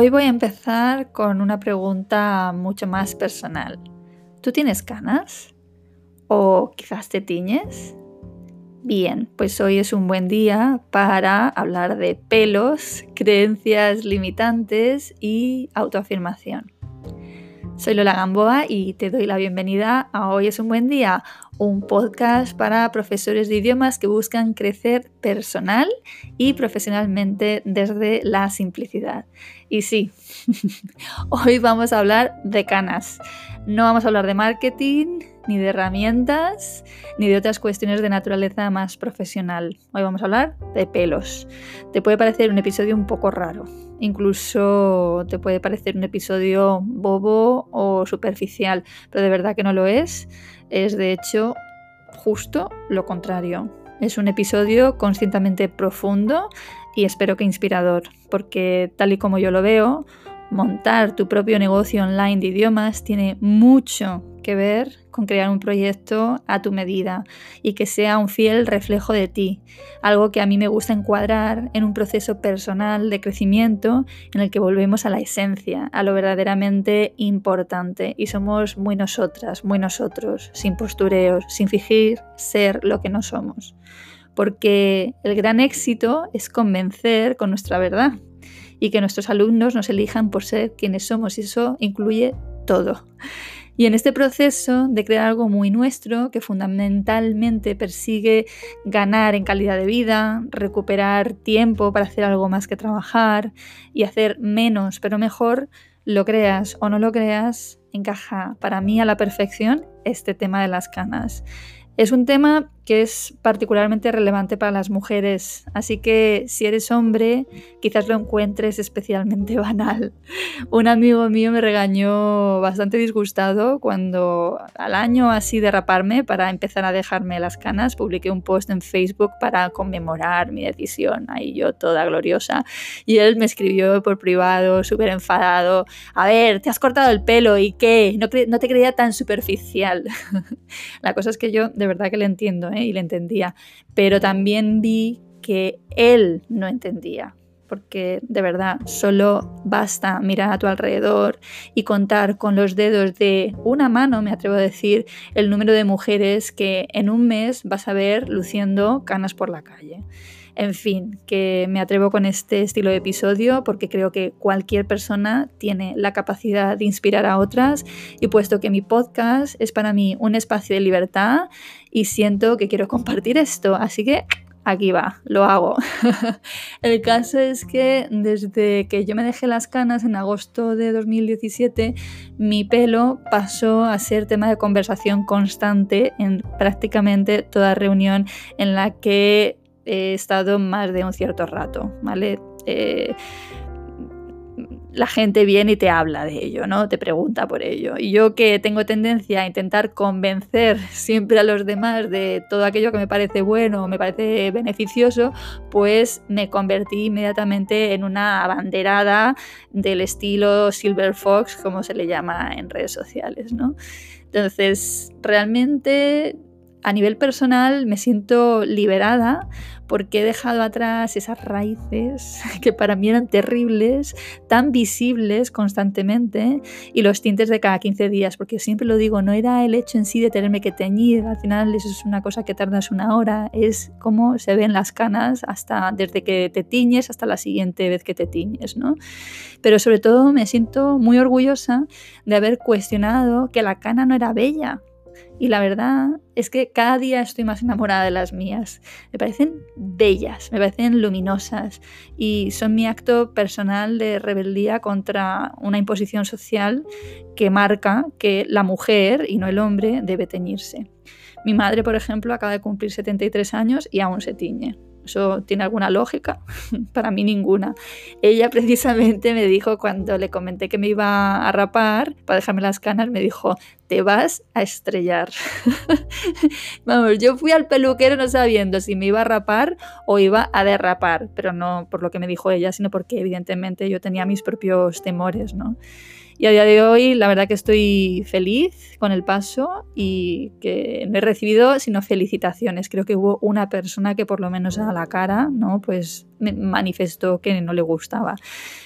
Hoy voy a empezar con una pregunta mucho más personal. ¿Tú tienes canas? ¿O quizás te tiñes? Bien, pues hoy es un buen día para hablar de pelos, creencias limitantes y autoafirmación. Soy Lola Gamboa y te doy la bienvenida a Hoy es un buen día, un podcast para profesores de idiomas que buscan crecer personal y profesionalmente desde la simplicidad. Y sí, hoy vamos a hablar de canas. No vamos a hablar de marketing, ni de herramientas, ni de otras cuestiones de naturaleza más profesional. Hoy vamos a hablar de pelos. Te puede parecer un episodio un poco raro, incluso te puede parecer un episodio bobo o superficial, pero de verdad que no lo es. Es de hecho justo lo contrario. Es un episodio conscientemente profundo y espero que inspirador, porque tal y como yo lo veo, montar tu propio negocio online de idiomas tiene mucho que ver con crear un proyecto a tu medida y que sea un fiel reflejo de ti, algo que a mí me gusta encuadrar en un proceso personal de crecimiento en el que volvemos a la esencia, a lo verdaderamente importante y somos muy nosotras, muy nosotros, sin postureos, sin fingir ser lo que no somos. Porque el gran éxito es convencer con nuestra verdad y que nuestros alumnos nos elijan por ser quienes somos y eso incluye todo. Y en este proceso de crear algo muy nuestro, que fundamentalmente persigue ganar en calidad de vida, recuperar tiempo para hacer algo más que trabajar y hacer menos pero mejor, lo creas o no lo creas, encaja para mí a la perfección este tema de las canas. Es un tema que es particularmente relevante para las mujeres, así que si eres hombre quizás lo encuentres especialmente banal. Un amigo mío me regañó bastante disgustado cuando al año así de raparme para empezar a dejarme las canas, publiqué un post en Facebook para conmemorar mi decisión, ahí yo toda gloriosa, y él me escribió por privado, súper enfadado, a ver, te has cortado el pelo y qué, no, no te creía tan superficial. La cosa es que yo de verdad que le entiendo, ¿eh? Y le entendía, pero también vi que él no entendía porque de verdad solo basta mirar a tu alrededor y contar con los dedos de una mano, me atrevo a decir, el número de mujeres que en un mes vas a ver luciendo canas por la calle. En fin, que me atrevo con este estilo de episodio porque creo que cualquier persona tiene la capacidad de inspirar a otras y puesto que mi podcast es para mí un espacio de libertad y siento que quiero compartir esto, así que aquí va, lo hago. el caso es que desde que yo me dejé las canas en agosto de 2017, mi pelo pasó a ser tema de conversación constante en prácticamente toda reunión en la que he estado más de un cierto rato, ¿vale? Eh, la gente viene y te habla de ello, ¿no? Te pregunta por ello. Y yo que tengo tendencia a intentar convencer siempre a los demás de todo aquello que me parece bueno, me parece beneficioso, pues me convertí inmediatamente en una abanderada del estilo Silver Fox, como se le llama en redes sociales, ¿no? Entonces, realmente a nivel personal me siento liberada porque he dejado atrás esas raíces que para mí eran terribles, tan visibles constantemente, y los tintes de cada 15 días, porque siempre lo digo, no era el hecho en sí de tenerme que teñir, al final eso es una cosa que tardas una hora, es cómo se ven las canas hasta desde que te tiñes hasta la siguiente vez que te tiñes, ¿no? Pero sobre todo me siento muy orgullosa de haber cuestionado que la cana no era bella, y la verdad es que cada día estoy más enamorada de las mías. Me parecen bellas, me parecen luminosas y son mi acto personal de rebeldía contra una imposición social que marca que la mujer y no el hombre debe teñirse. Mi madre, por ejemplo, acaba de cumplir 73 años y aún se tiñe. ¿Eso tiene alguna lógica? Para mí ninguna. Ella precisamente me dijo cuando le comenté que me iba a rapar para dejarme las canas, me dijo, te vas a estrellar. Vamos, yo fui al peluquero no sabiendo si me iba a rapar o iba a derrapar, pero no por lo que me dijo ella, sino porque evidentemente yo tenía mis propios temores, ¿no? Y a día de hoy la verdad que estoy feliz con el paso y que no he recibido sino felicitaciones. Creo que hubo una persona que por lo menos a la cara, ¿no? Pues me manifestó que no le gustaba.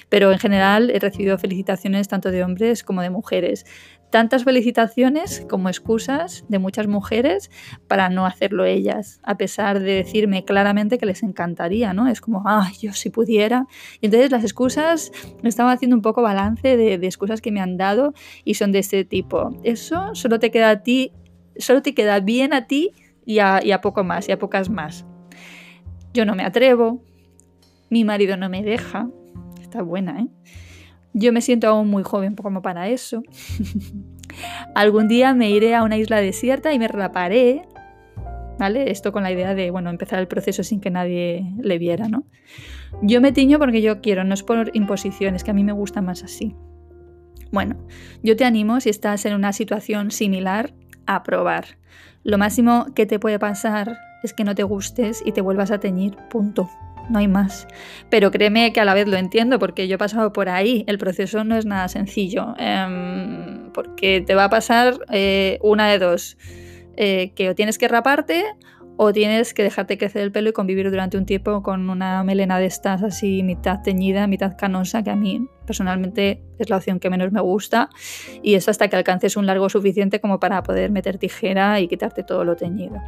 Pero en general he recibido felicitaciones tanto de hombres como de mujeres tantas felicitaciones como excusas de muchas mujeres para no hacerlo ellas, a pesar de decirme claramente que les encantaría, ¿no? Es como, ay, yo si pudiera. Y entonces las excusas, estaba haciendo un poco balance de, de excusas que me han dado y son de este tipo. Eso solo te queda a ti, solo te queda bien a ti y a, y a poco más, y a pocas más. Yo no me atrevo, mi marido no me deja, está buena, ¿eh? Yo me siento aún muy joven como para eso. Algún día me iré a una isla desierta y me raparé. ¿Vale? Esto con la idea de, bueno, empezar el proceso sin que nadie le viera, ¿no? Yo me tiño porque yo quiero, no es por imposición, es que a mí me gusta más así. Bueno, yo te animo, si estás en una situación similar, a probar. Lo máximo que te puede pasar es que no te gustes y te vuelvas a teñir, punto no hay más. Pero créeme que a la vez lo entiendo porque yo he pasado por ahí. El proceso no es nada sencillo. Em, porque te va a pasar eh, una de dos. Eh, que o tienes que raparte o tienes que dejarte crecer el pelo y convivir durante un tiempo con una melena de estas así mitad teñida, mitad canosa, que a mí personalmente es la opción que menos me gusta. Y eso hasta que alcances un largo suficiente como para poder meter tijera y quitarte todo lo teñido.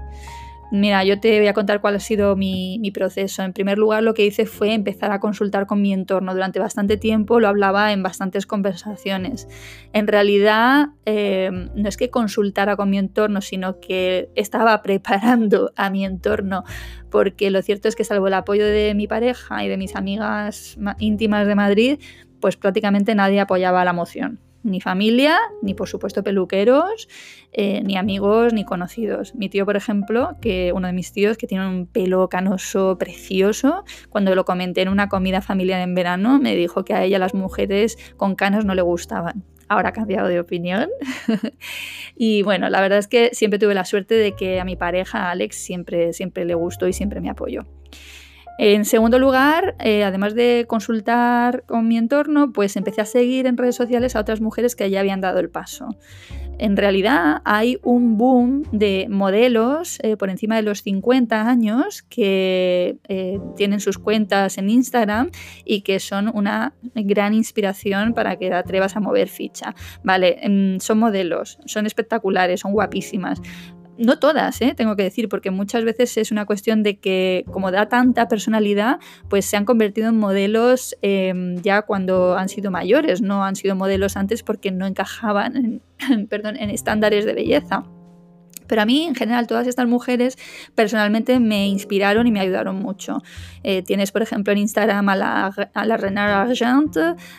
Mira, yo te voy a contar cuál ha sido mi, proceso. En primer lugar, lo que hice fue empezar a consultar con mi entorno. Durante bastante tiempo lo hablaba en bastantes conversaciones. En realidad, eh, no es que consultara con mi entorno, sino que estaba preparando a mi entorno, porque lo cierto es que salvo el apoyo de mi pareja y de mis amigas íntimas de Madrid, pues prácticamente nadie apoyaba la moción ni familia, ni por supuesto peluqueros, eh, ni amigos, ni conocidos. Mi tío, por ejemplo, que uno de mis tíos que tiene un pelo canoso precioso, cuando lo comenté en una comida familiar en verano, me dijo que a ella las mujeres con canos no le gustaban. Ahora ha cambiado de opinión. y bueno, la verdad es que siempre tuve la suerte de que a mi pareja, Alex, siempre, siempre le gustó y siempre me apoyó. En segundo lugar, eh, además de consultar con mi entorno, pues empecé a seguir en redes sociales a otras mujeres que ya habían dado el paso. En realidad hay un boom de modelos eh, por encima de los 50 años que eh, tienen sus cuentas en Instagram y que son una gran inspiración para que te atrevas a mover ficha. Vale, mm, son modelos, son espectaculares, son guapísimas, no todas, ¿eh? tengo que decir, porque muchas veces es una cuestión de que como da tanta personalidad, pues se han convertido en modelos em, ya cuando han sido mayores, no han sido modelos antes porque no encajaban perdón, en estándares de belleza. Pero a mí, en general, todas estas mujeres personalmente me inspiraron y me ayudaron mucho. Eh, tienes, por ejemplo, en Instagram a la, a Argent,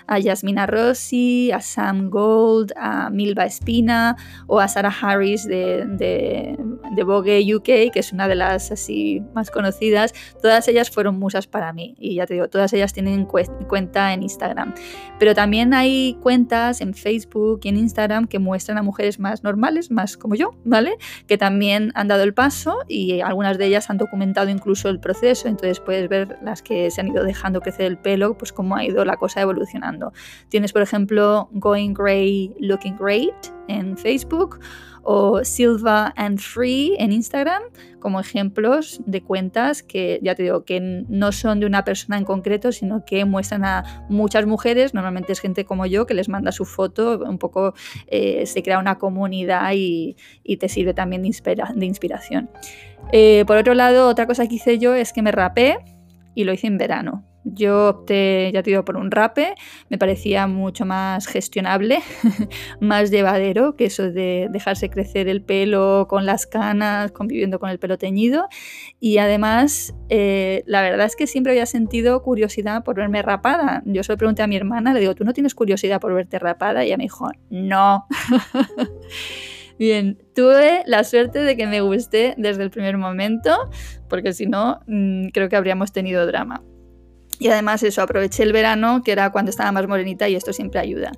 a Yasmina Rossi, a Sam Gold, a Milva Espina o a Sarah Harris de, de, Vogue UK, que es una de las así más conocidas. Todas ellas fueron musas para mí y ya te digo, todas ellas tienen cuenta en Instagram. Pero también hay cuentas en Facebook y en Instagram que muestran a mujeres más normales, más como yo, ¿vale? Que también han dado el paso y algunas de ellas han documentado incluso el proceso, entonces puedes ver las que se han ido dejando crecer el pelo, pues cómo ha ido la cosa evolucionando. Tienes, por ejemplo, Going Grey Looking Great en Facebook o Silva and Free en Instagram como ejemplos de cuentas que ya te digo que no son de una persona en concreto, sino que muestran a muchas mujeres, normalmente es gente como yo que les manda su foto, un poco eh, se crea una comunidad y, te sirve también de, inspiración. Eh, por otro lado, otra cosa que hice yo es que me rapé y lo hice en verano. Yo opté, ya te digo, por un rape, me parecía mucho más gestionable, más llevadero que eso de dejarse crecer el pelo con las canas, conviviendo con el pelo teñido. Y además, eh, la verdad es que siempre había sentido curiosidad por verme rapada. Yo se lo pregunté a mi hermana, le digo, ¿tú no tienes curiosidad por verte rapada? Y ella me dijo, no. Bien, tuve la suerte de que me guste desde el primer momento, porque si no, mm, creo que habríamos tenido drama. Y además eso, aproveché el verano, que era cuando estaba más morenita y esto siempre ayuda.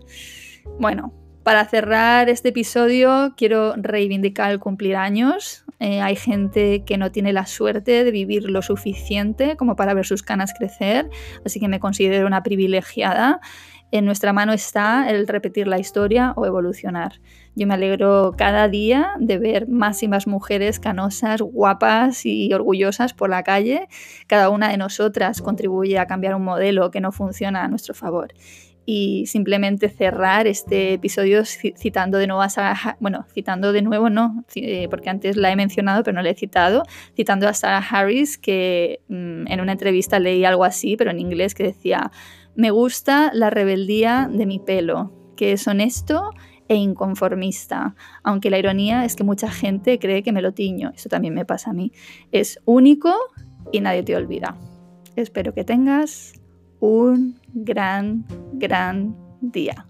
Bueno, para cerrar este episodio quiero reivindicar el cumplir años. Eh, hay gente que no tiene la suerte de vivir lo suficiente como para ver sus canas crecer, así que me considero una privilegiada. En nuestra mano está el repetir la historia o evolucionar. Yo me alegro cada día de ver más y más mujeres canosas, guapas y orgullosas por la calle. Cada una de nosotras contribuye a cambiar un modelo que no funciona a nuestro favor y simplemente cerrar este episodio citando de nuevo a Sarah, bueno, citando de nuevo no, eh, porque antes la he mencionado pero no la he citado, citando a Sarah Harris que mm, en una entrevista leí algo así, pero en inglés que decía, me gusta la rebeldía de mi pelo, que es honesto e inconformista, aunque la ironía es que mucha gente cree que me lo tiño, eso también me pasa a mí. Es único y nadie te olvida. Espero que tengas un gran, gran día.